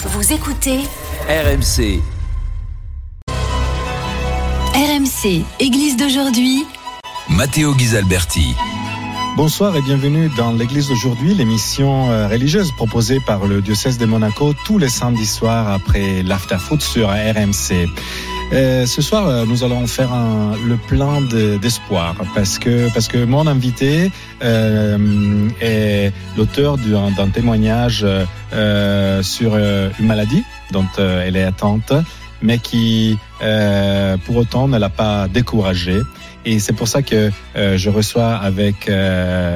Vous écoutez RMC. RMC, Église d'aujourd'hui. Matteo Ghisalberti. Bonsoir et bienvenue dans l'Église d'aujourd'hui, l'émission euh, religieuse proposée par le diocèse de Monaco tous les samedis soirs après l'after-foot sur RMC. Euh, ce soir, euh, nous allons faire un, le plein d'espoir parce que parce que mon invité euh, est l'auteur d'un témoignage euh, sur une maladie dont elle est atteinte, mais qui pour autant ne l'a pas découragée. Et c'est pour ça que je reçois avec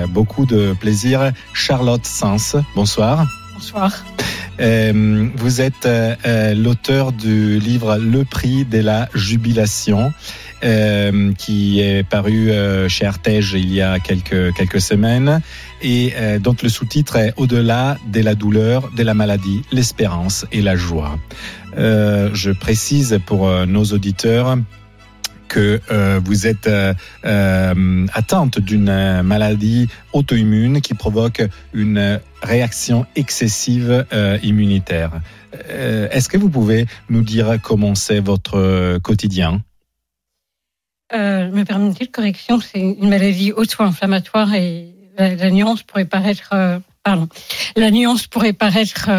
beaucoup de plaisir Charlotte Sens. Bonsoir. Bonsoir. Euh, vous êtes euh, euh, l'auteur du livre Le prix de la jubilation. Qui est paru chez Artege il y a quelques quelques semaines et dont le sous-titre est Au-delà de la douleur, de la maladie, l'espérance et la joie. je précise pour nos auditeurs que euh, vous êtes euh, euh, atteinte d'une maladie auto-immune qui provoque une réaction excessive immunitaire. Est-ce que vous pouvez nous dire comment c'est votre quotidien? Je me permets une correction, c'est une maladie auto-inflammatoire et la, nuance pourrait paraître, pardon, la nuance pourrait paraître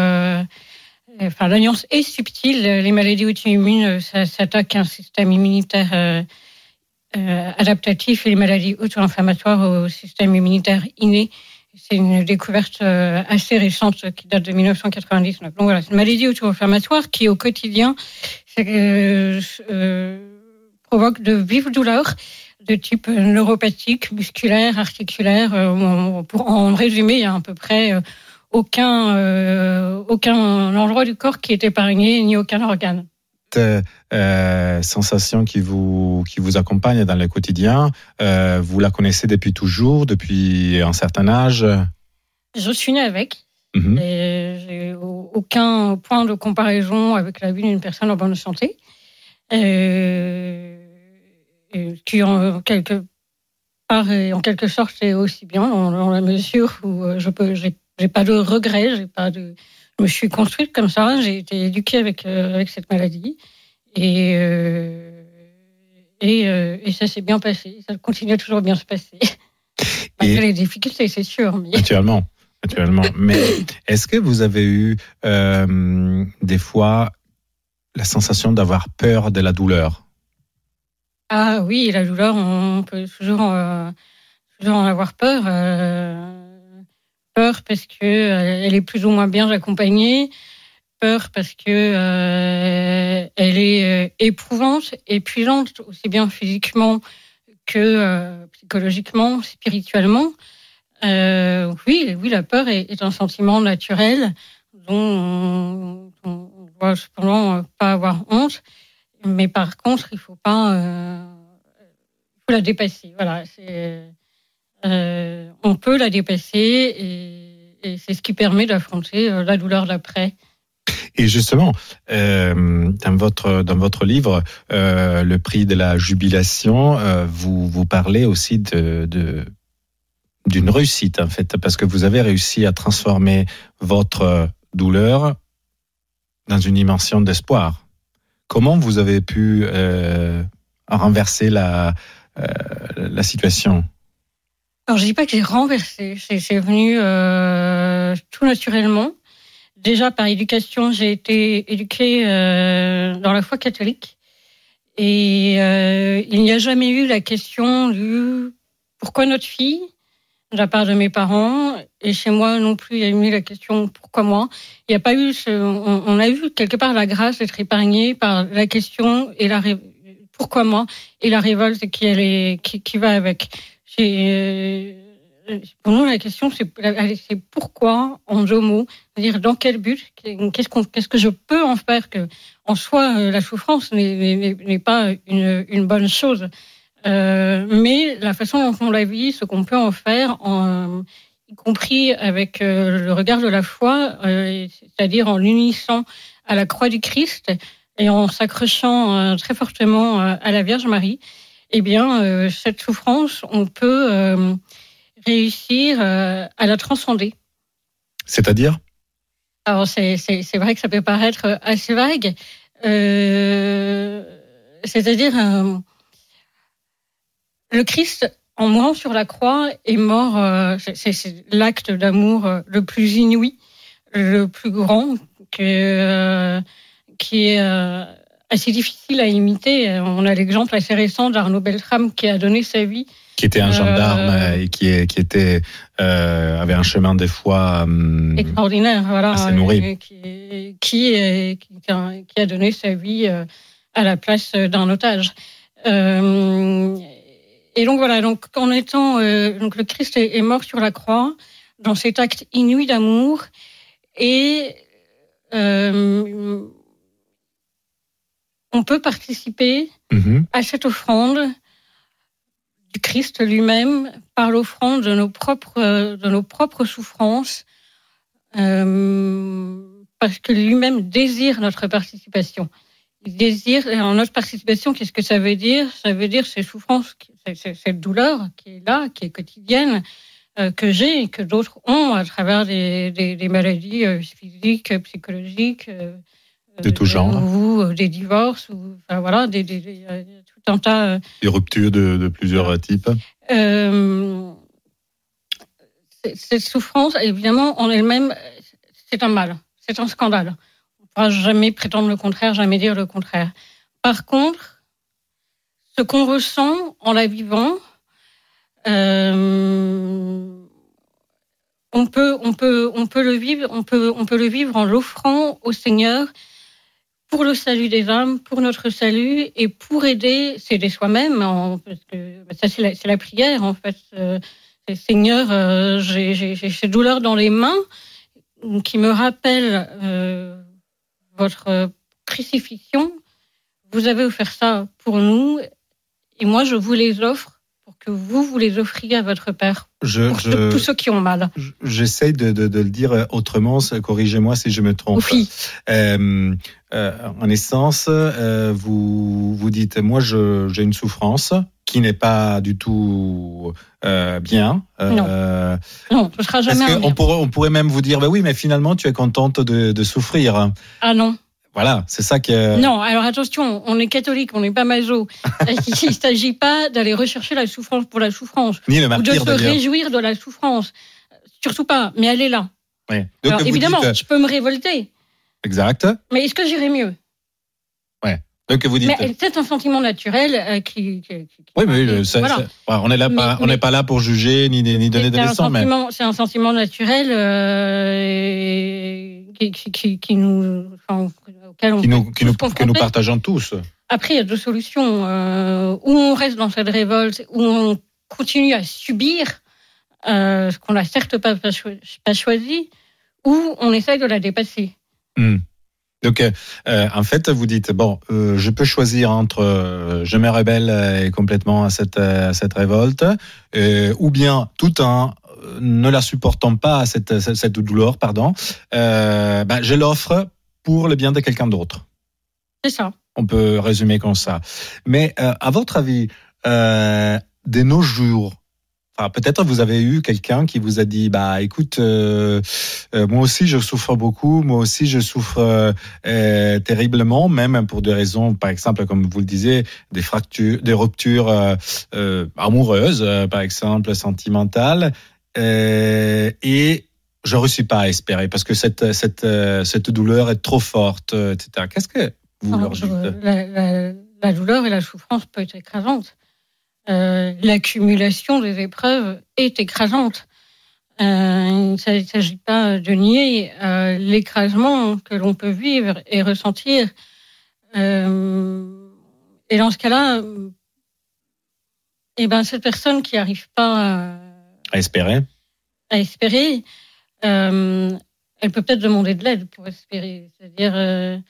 enfin, la est subtile. Les maladies auto-immunes ça s'attaque un système immunitaire euh, euh, adaptatif et les maladies auto-inflammatoires au système immunitaire inné. C'est une découverte euh, assez récente qui date de 1999. Donc voilà, c'est une maladie auto-inflammatoire qui au quotidien provoque de vives douleurs de type neuropathique, musculaire, articulaire. pour en a à peu près aucun, euh, aucun endroit du corps qui est épargné, ni aucun organe. Cette euh, sensation qui vous, qui vous accompagne dans le quotidien, euh, vous la connaissez depuis toujours, depuis un certain âge? Je suis née avec. Mhm. et J'ai aucun point de comparaison avec la vie d'une personne en bonne santé. qui en quelque part et en quelque sorte est aussi bien dans, la mesure où je peux j'ai j'ai pas de regrets, j'ai pas de. Je me suis construite comme ça. J'ai été éduquée avec euh, avec cette maladie et euh, et, euh, et, ça s'est bien passé. Ça continue toujours bien se passer. Malgré les difficultés, c'est sûr. Mais... Naturellement, naturellement. mais est-ce que vous avez eu des fois la sensation d'avoir peur de la douleur? Ah oui, la douleur, on peut toujours toujours en avoir peur peur parce que euh, elle est plus ou moins bien accompagnée, peur parce que euh, elle est euh, éprouvante, épuisante aussi bien physiquement que psychologiquement, spirituellement. oui, oui, la peur est, un sentiment naturel dont on, ne doit cependant pas avoir honte, mais par contre, il faut pas, faut la dépasser. Voilà, c'est euh, on peut la dépasser et, c'est ce qui permet d'affronter euh, la douleur d'après. Et justement, euh, dans votre livre, le prix de la jubilation, vous vous parlez aussi de, d'une réussite en fait, parce que vous avez réussi à transformer votre douleur dans une dimension d'espoir. Comment vous avez pu renverser la la situation? Alors, je dis pas que j'ai renversé, c'est venu euh, tout naturellement. Déjà, par éducation, j'ai été éduquée euh, dans la foi catholique. Et euh, il n'y a jamais eu la question du pourquoi notre fille, de la part de mes parents, et chez moi non plus, il y a eu la question pourquoi moi. Il n'y a pas eu, ce, on, a eu quelque part la grâce d'être épargné par la question et la pourquoi moi et la révolte qui, elle qui, qui va avec. Euh, pour nous, la question, c'est pourquoi en mots, c'est-à-dire dans quel but, qu'est-ce qu'on, qu'est-ce que je peux en faire que, en soi, euh, la souffrance n'est pas une, une, bonne chose, euh, mais la façon dont on la vit, ce qu'on peut en faire, en, y compris avec le regard de la foi, c'est-à-dire en l'unissant à la croix du Christ et en s'accrochant très fortement à la Vierge Marie eh bien, euh, cette souffrance, on peut euh, réussir euh, à la transcender. C'est-à-dire? Alors c'est vrai que ça peut paraître assez vague. Euh, C'est-à-dire, euh, le Christ, en mourant sur la croix, est mort. Euh, c'est l'acte d'amour euh, le plus inouï, le plus grand, que, euh, qui est assez difficile à imiter. On a l'exemple assez récent d'Arnaud Beltrame qui a donné sa vie qui était un gendarme euh, et qui, qui était euh, avait un chemin des fois euh, extraordinaire, voilà, assez nourri. Qui, qui, qui, a donné sa vie à la place d'un otage. et donc voilà, donc en étant donc le Christ est, mort sur la croix dans cet acte inouï d'amour et on peut participer mm-hmm. à cette offrande du Christ lui-même par l'offrande de nos propres, de nos propres souffrances, euh, parce que lui-même désire notre participation. Il désire, en notre participation, qu'est-ce que ça veut dire? Ça veut dire ces souffrances, cette douleur qui est là, qui est quotidienne, euh, que j'ai et que d'autres ont à travers des, des, des maladies euh, physiques, psychologiques. Euh, de tout genre. Ou des divorces, ou enfin, voilà, des, des, un tas. Euh, Des ruptures de, de plusieurs types euh, Cette souffrance, évidemment, en elle-même, c'est un mal, c'est un scandale. On ne pourra jamais prétendre le contraire, jamais dire le contraire. Par contre, ce qu'on ressent en la vivant, euh, on peut, on peut, on peut le vivre, on peut, on peut le vivre en l'offrant au Seigneur pour le salut des âmes, pour notre salut et pour aider, s'aider soi-même, parce que bah, ça c'est la, prière en fait. Euh, Seigneur, euh, j'ai ces douleurs dans les mains qui me rappellent euh, votre crucifixion. Vous avez offert ça pour nous et moi je vous les offre que vous, les offriez à votre Père, je, pour je, tous ceux qui ont mal. J'essaye de, de, de, le dire autrement, corrigez-moi si je me trompe. Oui. Euh, euh, en essence, euh, vous, vous dites, moi j'ai une souffrance qui n'est pas du tout euh, bien. non, non, ce sera jamais. On pourrait, on pourrait même vous dire, bah oui, mais finalement tu es contente de, de souffrir. Ah non. Voilà, c'est ça que. Non, alors attention, on est catholique, on n'est pas maso. Il ne s'agit pas d'aller rechercher la souffrance pour la souffrance. Ni le martyr, Ou de se réjouir de la souffrance. Surtout pas, mais elle est là. Oui. Donc alors, évidemment, dites... je peux me révolter. Exact. Mais est-ce que j'irais mieux? Donc vous dites. Mais c'est un sentiment naturel euh, qui, qui, qui, Oui, mais ça, voilà. ça, on est là, pas, on n'est pas là pour juger ni, ni donner des leçons. Mais... C'est un sentiment naturel euh, qui, nous, enfin, auquel on nous, qui nous, que nous partageons tous. Après, il y a deux solutions. Euh, où on reste dans cette révolte, où on continue à subir euh, ce qu'on n'a certes pas, pas choisi, ou on essaye de la dépasser. Mmh. Donc, euh, en fait, vous dites bon, euh, je peux choisir entre euh, je me rebelle complètement à cette à cette révolte, ou bien tout en ne la supportant pas cette cette, cette douleur, pardon, ben, je l'offre pour le bien de quelqu'un d'autre. C'est ça. On peut résumer comme ça. Mais à votre avis, de nos jours, Enfin, peut-être vous avez eu quelqu'un qui vous a dit bah écoute euh, euh, moi aussi je souffre beaucoup moi aussi je souffre euh, terriblement même pour des raisons par exemple comme vous le disiez des fractures des ruptures euh, amoureuses par exemple sentimentales et je ne suis pas à espérer parce que cette cette cette douleur est trop forte etc qu'est-ce que vous leur dites? la, la, la douleur et la souffrance peut être écrasante euh, l'accumulation des épreuves est écrasante. Euh, il ne s'agit pas de nier euh, l'écrasement que l'on peut vivre et ressentir. Euh, et dans ce cas-là, eh ben, cette personne qui n'arrive pas à espérer, à espérer elle peut peut-être demander de l'aide pour espérer. C'est-à-dire,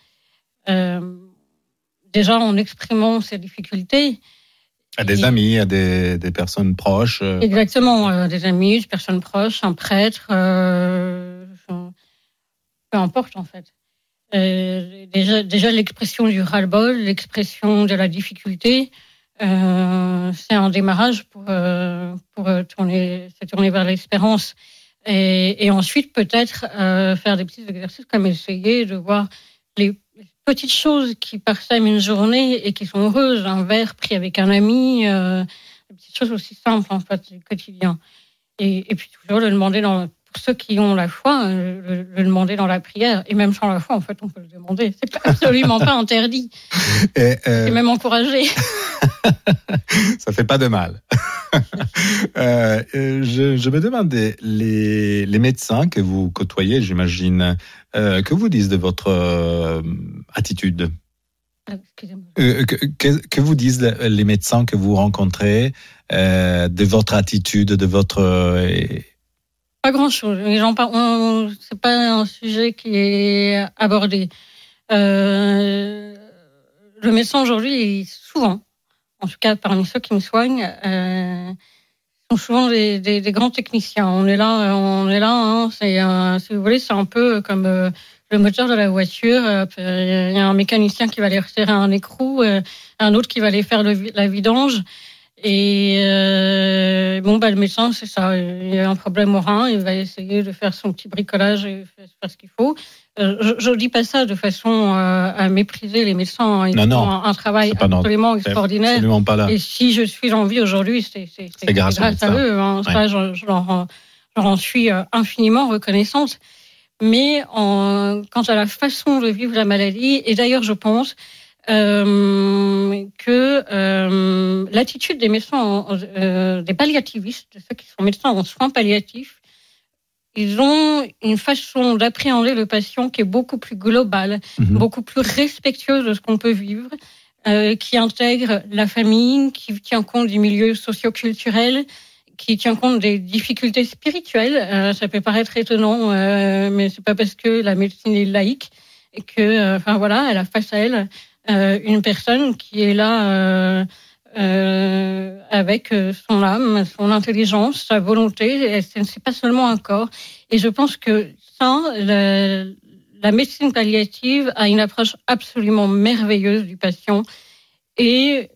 déjà en exprimant ses difficultés, à des amis, à des, des personnes proches. Euh. Exactement, euh, des amis, des personnes proches, un prêtre, euh, peu importe en fait. Déjà, déjà l'expression du ras-le-bol, l'expression de la difficulté, c'est un démarrage pour, pour tourner, se tourner vers l'espérance. Et, et ensuite, peut-être faire des petits exercices comme essayer de voir les petites choses qui parsèment une journée et qui sont heureuses. Un verre pris avec un ami, euh, des petites choses aussi simples en fait du quotidien. Et, et puis toujours le demander dans, pour ceux qui ont la foi, euh, le, le demander dans la prière. Et même sans la foi, en fait, on peut le demander. C'est absolument pas interdit. Et, euh, C'est même encouragé. ça fait pas de mal. Euh, je, je me demandais, les, les médecins que vous côtoyez, j'imagine, euh, que vous disent de votre euh, attitude? Ah, que, que, que vous disent les médecins que vous rencontrez de votre attitude, de votre... Pas grand-chose. C'est pas un sujet qui est abordé. Le médecin aujourd'hui, souvent, en tout cas parmi ceux qui me soignent, euh, sont souvent des, des- des grands techniciens. On est là, euh, on est là. hein, c'est, un- si vous voulez, c'est un peu comme euh, le moteur de la voiture. Euh, Il y a un mécanicien qui va aller resserrer un écrou, euh, un autre qui va aller faire la vidange. Et euh, bon, bah, le médecin, c'est ça. Il y a un problème au rein, il va essayer de faire son petit bricolage et faire ce qu'il faut. Euh, je ne dis pas ça de façon euh, à mépriser les médecins. hein. Ils Non, font non, un, un travail non- absolument extraordinaire. absolument pas là. Et si je suis en vie aujourd'hui, c'est grâce à eux. hein. Ça, je, je leur, je leur en suis euh, infiniment reconnaissante. Mais en, quant à la façon de vivre la maladie, et d'ailleurs, je pense euh, que euh, l'attitude des médecins, en- euh, des palliativistes, de ceux qui sont médecins en soins palliatifs, ils ont une façon d'appréhender le patient qui est beaucoup plus globale, Mhm. beaucoup plus respectueuse de ce qu'on peut vivre, qui intègre la famille, qui tient compte du milieu socio-culturel, qui tient compte des difficultés spirituelles. Ça peut paraître étonnant, mais c'est pas parce que la médecine est laïque et que, enfin voilà, elle a face à elle une personne qui est là euh, euh, avec euh, son âme, son intelligence, sa volonté. C'est pas seulement un corps. Et je pense que ça, la, la médecine palliative a une approche absolument merveilleuse du patient. Et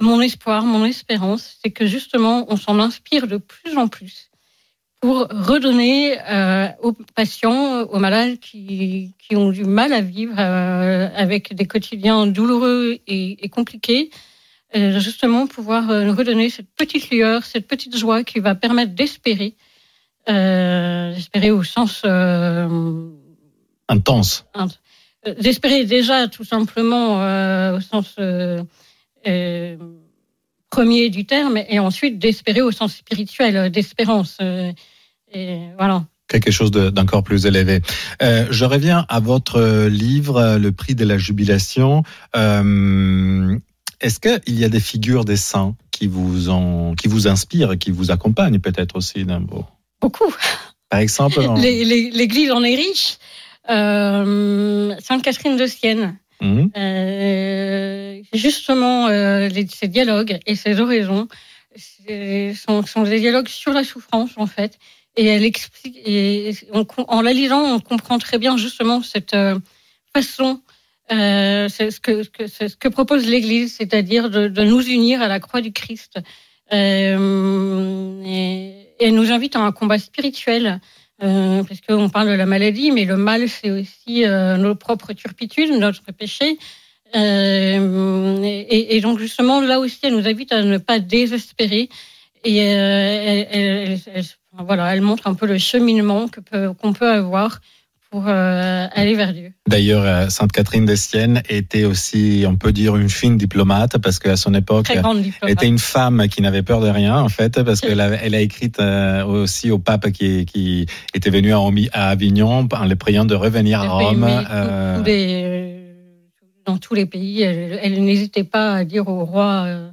mon espoir, mon espérance, c'est que justement, on s'en inspire de plus en plus pour redonner euh, aux patients, aux malades qui, qui ont du mal à vivre euh, avec des quotidiens douloureux et, et compliqués, euh, justement pouvoir euh, redonner cette petite lueur, cette petite joie qui va permettre d'espérer, euh, d'espérer au sens euh, Intense. d'espérer déjà tout simplement euh, au sens premier du terme et ensuite d'espérer au sens spirituel, d'espérance. Euh, et voilà. quelque chose de- d'encore plus élevé. Euh, je reviens à votre livre, euh, Le prix de la jubilation. Euh, Est-ce qu'il y a des figures des saints qui vous, ont, qui vous inspirent, qui vous accompagnent peut-être aussi d'un beau Beaucoup. Par exemple, en- L'Église en est riche. Euh, Sainte Catherine de Sienne. Euh, justement, euh, les- ces dialogues et ces oraisons sont des dialogues sur la souffrance, en fait. Et elle explique, et en la lisant, on comprend très bien justement cette euh, façon, euh, c'est ce que, ce que propose l'Église, c'est-à-dire de, de nous unir à la croix du Christ. Euh, et, elle nous invite à un combat spirituel. Euh, parce qu'on parle de la maladie, mais le mal, c'est aussi euh, nos propres turpitudes, notre péché. Euh, et, et donc justement, là aussi, elle nous invite à ne pas désespérer. Et elle, elle- elle- enfin, voilà, elle montre un peu le cheminement peut- qu'on peut avoir pour euh, aller vers Dieu. D'ailleurs, euh, Sainte Catherine de Sienne était aussi, on peut dire, une fine diplomate parce qu'à son époque, était une femme qui n'avait peur de rien, en fait, parce qu'elle a, elle a écrit euh, aussi au pape qui, qui était venu à, Avignon en le priant de revenir à Rome. mais euh, tous les- dans tous les pays, elle, elle n'hésitait pas à dire euh, euh,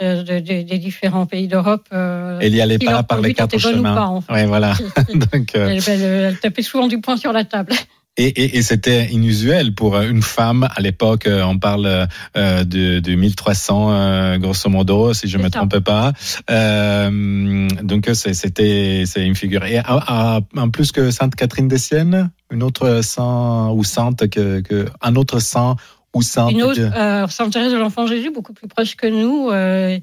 de- de- des différents pays d'Europe. euh, elle y allait si pas par les quatre chemins. pas. Ouais, voilà. Donc, euh, elle, tapait souvent du poing sur la table. Et, et, et c'était inusuel pour euh, une femme à l'époque. euh, On parle euh, de, de 1300 euh, grosso modo, si je C'est me ça. trompe pas. Euh, donc c'était c'est une figure. Et à- à- en plus que Sainte Catherine des Siennes, une autre saint ou sainte que, que un autre saint ou sainte. Une autre, euh, Sainte Thérèse de l'Enfant Jésus, beaucoup plus proche que nous. euh,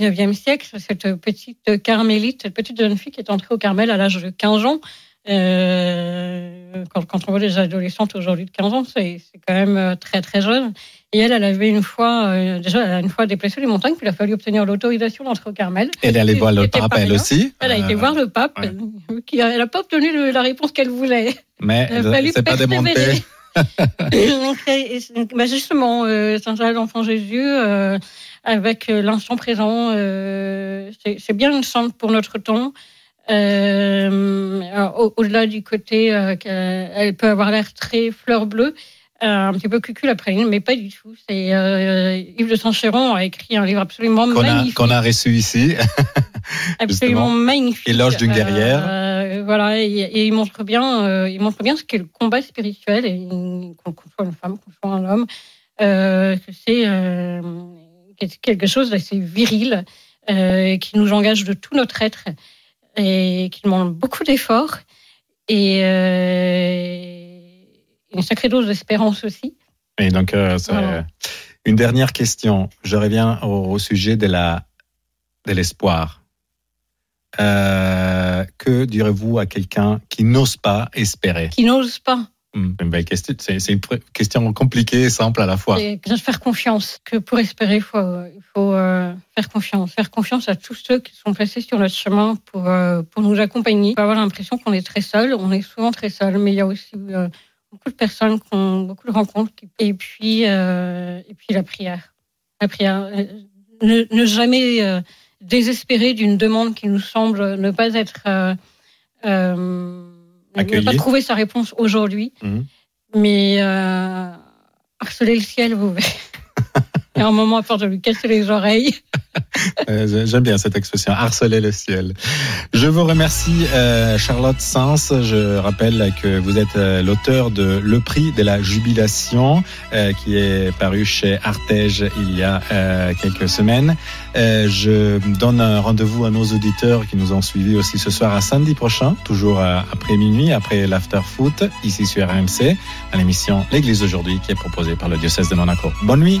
19e siècle, cette petite carmélite, cette petite jeune fille qui est entrée au Carmel à l'âge de 15 ans. Euh, quand, quand, on voit les adolescentes aujourd'hui de 15 ans, c'est quand même très très jeune. Et elle, elle avait une fois, euh, déjà, elle a une fois déplacé les montagnes, puis il a fallu obtenir l'autorisation d'entrer au Carmel. Elle est allée voir le pape, elle aussi. Elle a été voir le pape, ouais. qui a, elle n'a pas obtenu le, la réponse qu'elle voulait. Mais c'est pas démonté. Donc, bah justement, euh, Saint l'Enfant Jésus, euh, avec l'instant présent, euh, c'est bien une sainte pour notre temps. Euh, Au-delà du côté euh, qu'elle peut avoir l'air très fleur bleue, euh, un petit peu cucul après mais pas du tout. C'est euh, Yves de Saint-Chéron a écrit un livre absolument qu'on magnifique. Qu'on a reçu ici. absolument magnifique. Éloge d'une guerrière. Euh, voilà, et, et, il montre bien, euh, il montre bien ce qu'est le combat spirituel, et qu'on soit une femme, qu'on soit un homme, euh, que c'est euh, quelque chose d'assez viril, euh, qui nous engage de tout notre être et qui demande beaucoup d'efforts et euh, une sacrée dose d'espérance aussi. Et donc, euh, voilà. une dernière question. Je reviens au, au sujet de la de l'espoir. Euh, que direz-vous à quelqu'un qui n'ose pas espérer Qui n'ose pas une belle question. C'est une question compliquée et simple à la fois. Et faire confiance. Que pour espérer, il faut, il faut euh, faire confiance. Faire confiance à tous ceux qui sont placés sur notre chemin pour, euh, pour nous accompagner. On peut avoir l'impression qu'on est très seul. On est souvent très seul, mais il y a aussi euh, beaucoup de personnes qui ont beaucoup de rencontres. Et puis, euh, et puis la prière. La prière. Ne, ne jamais euh, désespérer d'une demande qui nous semble ne pas être. Euh, ne pas trouver sa réponse aujourd'hui, mmh. mais euh, harceler le ciel, vous verrez. Y a un moment à part de lui casser les oreilles. J'aime bien cette expression, harceler le ciel. Je vous remercie, euh, Charlotte Sens. Je rappelle que vous êtes euh, l'auteur de Le prix de la jubilation, euh, qui est paru chez Artege il y a euh, quelques semaines. Euh, je donne un rendez-vous à nos auditeurs qui nous ont suivis aussi ce soir à samedi prochain, toujours après minuit, après l'after foot, ici sur RMC, à l'émission L'Église d'aujourd'hui, qui est proposée par le diocèse de Monaco. Bonne nuit.